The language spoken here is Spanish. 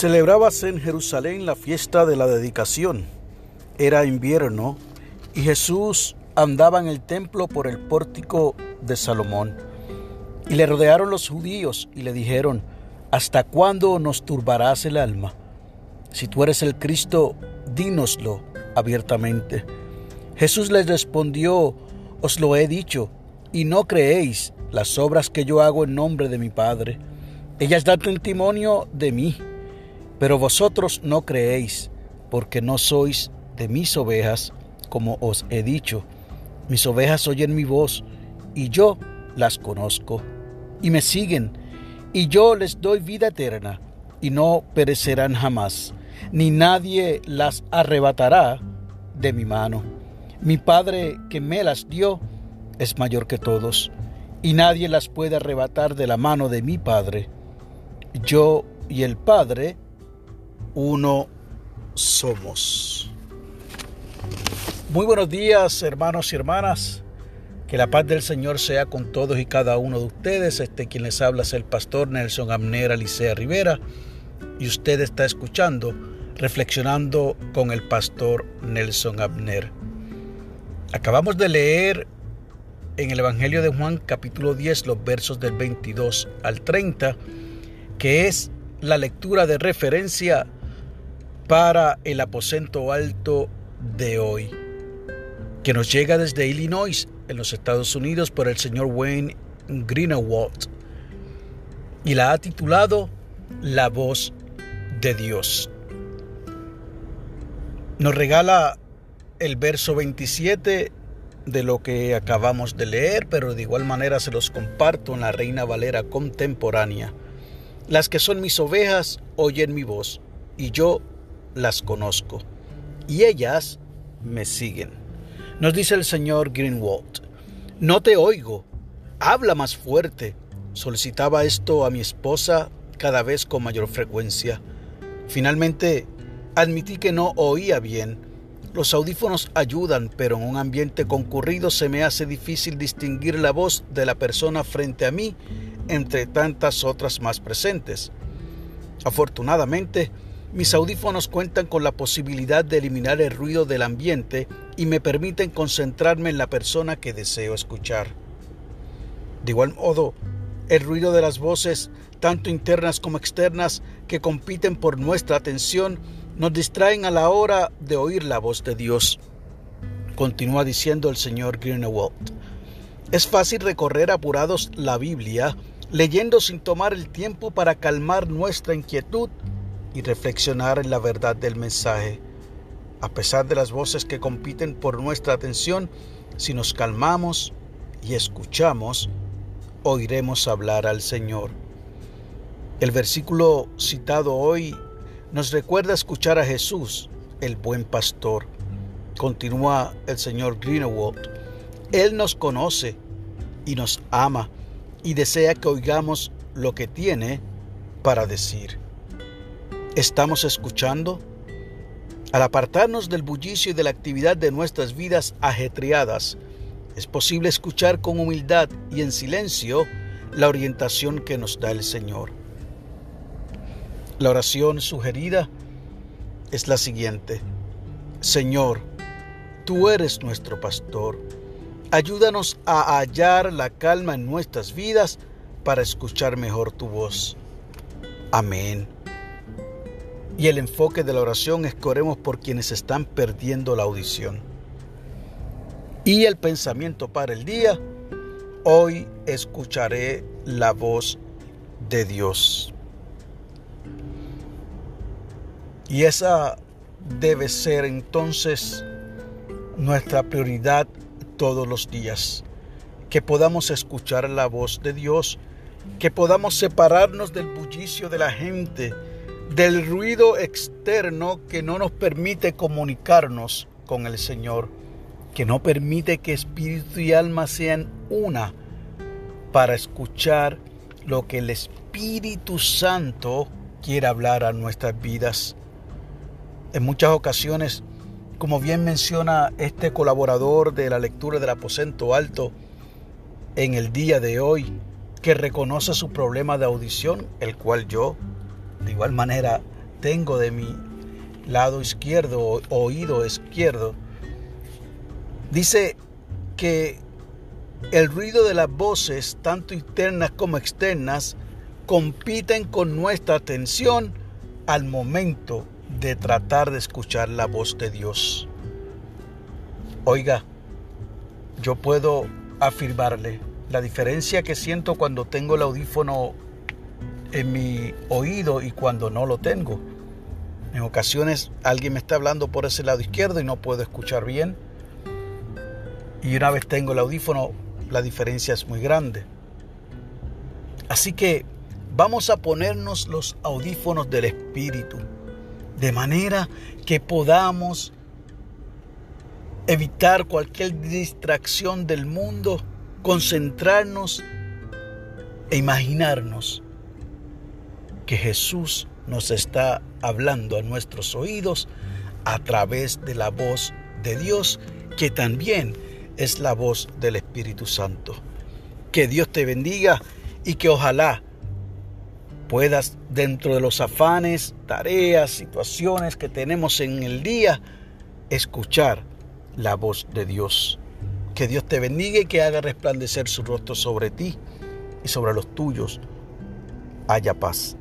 Celebrábase en Jerusalén la fiesta de la dedicación. Era invierno y Jesús andaba en el templo por el pórtico de Salomón. Y le rodearon los judíos y le dijeron, ¿hasta cuándo nos turbarás el alma? Si tú eres el Cristo, dínoslo abiertamente. Jesús les respondió, os lo he dicho, y no creéis las obras que yo hago en nombre de mi Padre. Ellas dan testimonio de mí pero vosotros no creéis, porque no sois de mis ovejas, como os he dicho. Mis ovejas oyen mi voz, y yo las conozco, y me siguen, y yo les doy vida eterna, y no perecerán jamás, ni nadie las arrebatará de mi mano. Mi Padre que me las dio es mayor que todos, y nadie las puede arrebatar de la mano de mi Padre. Yo y el Padre uno somos. Muy buenos días, hermanos y hermanas. Que la paz del Señor sea con todos y cada uno de ustedes. Este quien les habla es el pastor Nelson Amner Alicea Rivera. Y usted está escuchando, reflexionando con el pastor Nelson Abner. Acabamos de leer en el Evangelio de Juan capítulo 10 los versos del 22 al 30, que es la lectura de referencia para el aposento alto de hoy, que nos llega desde Illinois, en los Estados Unidos, por el señor Wayne Greenawalt, y la ha titulado La voz de Dios. Nos regala el verso 27 de lo que acabamos de leer, pero de igual manera se los comparto en la Reina Valera contemporánea. Las que son mis ovejas oyen mi voz, y yo las conozco y ellas me siguen. Nos dice el señor Greenwald, no te oigo, habla más fuerte. Solicitaba esto a mi esposa cada vez con mayor frecuencia. Finalmente, admití que no oía bien. Los audífonos ayudan, pero en un ambiente concurrido se me hace difícil distinguir la voz de la persona frente a mí entre tantas otras más presentes. Afortunadamente, mis audífonos cuentan con la posibilidad de eliminar el ruido del ambiente y me permiten concentrarme en la persona que deseo escuchar. De igual modo, el ruido de las voces, tanto internas como externas, que compiten por nuestra atención, nos distraen a la hora de oír la voz de Dios. Continúa diciendo el señor Greenewald. Es fácil recorrer apurados la Biblia, leyendo sin tomar el tiempo para calmar nuestra inquietud y reflexionar en la verdad del mensaje. A pesar de las voces que compiten por nuestra atención, si nos calmamos y escuchamos, oiremos hablar al Señor. El versículo citado hoy nos recuerda escuchar a Jesús, el buen pastor. Continúa el señor Greenewald. Él nos conoce y nos ama y desea que oigamos lo que tiene para decir. ¿Estamos escuchando? Al apartarnos del bullicio y de la actividad de nuestras vidas ajetreadas, es posible escuchar con humildad y en silencio la orientación que nos da el Señor. La oración sugerida es la siguiente. Señor, tú eres nuestro pastor. Ayúdanos a hallar la calma en nuestras vidas para escuchar mejor tu voz. Amén. Y el enfoque de la oración es que oremos por quienes están perdiendo la audición. Y el pensamiento para el día, hoy escucharé la voz de Dios. Y esa debe ser entonces nuestra prioridad todos los días. Que podamos escuchar la voz de Dios, que podamos separarnos del bullicio de la gente, del ruido externo que no nos permite comunicarnos con el Señor, que no permite que espíritu y alma sean una para escuchar lo que el Espíritu Santo quiere hablar a nuestras vidas. En muchas ocasiones, como bien menciona este colaborador de la lectura del aposento alto en el día de hoy, que reconoce su problema de audición, el cual yo de igual manera tengo de mi lado izquierdo, oído izquierdo, dice que el ruido de las voces, tanto internas como externas, compiten con nuestra atención al momento de tratar de escuchar la voz de Dios. Oiga, yo puedo afirmarle la diferencia que siento cuando tengo el audífono en mi oído y cuando no lo tengo. En ocasiones alguien me está hablando por ese lado izquierdo y no puedo escuchar bien. Y una vez tengo el audífono, la diferencia es muy grande. Así que vamos a ponernos los audífonos del Espíritu, de manera que podamos evitar cualquier distracción del mundo, concentrarnos e imaginarnos que Jesús nos está hablando a nuestros oídos a través de la voz de Dios, que también es la voz del Espíritu Santo. Que Dios te bendiga y que ojalá puedas dentro de los afanes, tareas, situaciones que tenemos en el día, escuchar la voz de Dios. Que Dios te bendiga y que haga resplandecer su rostro sobre ti y sobre los tuyos. Haya paz.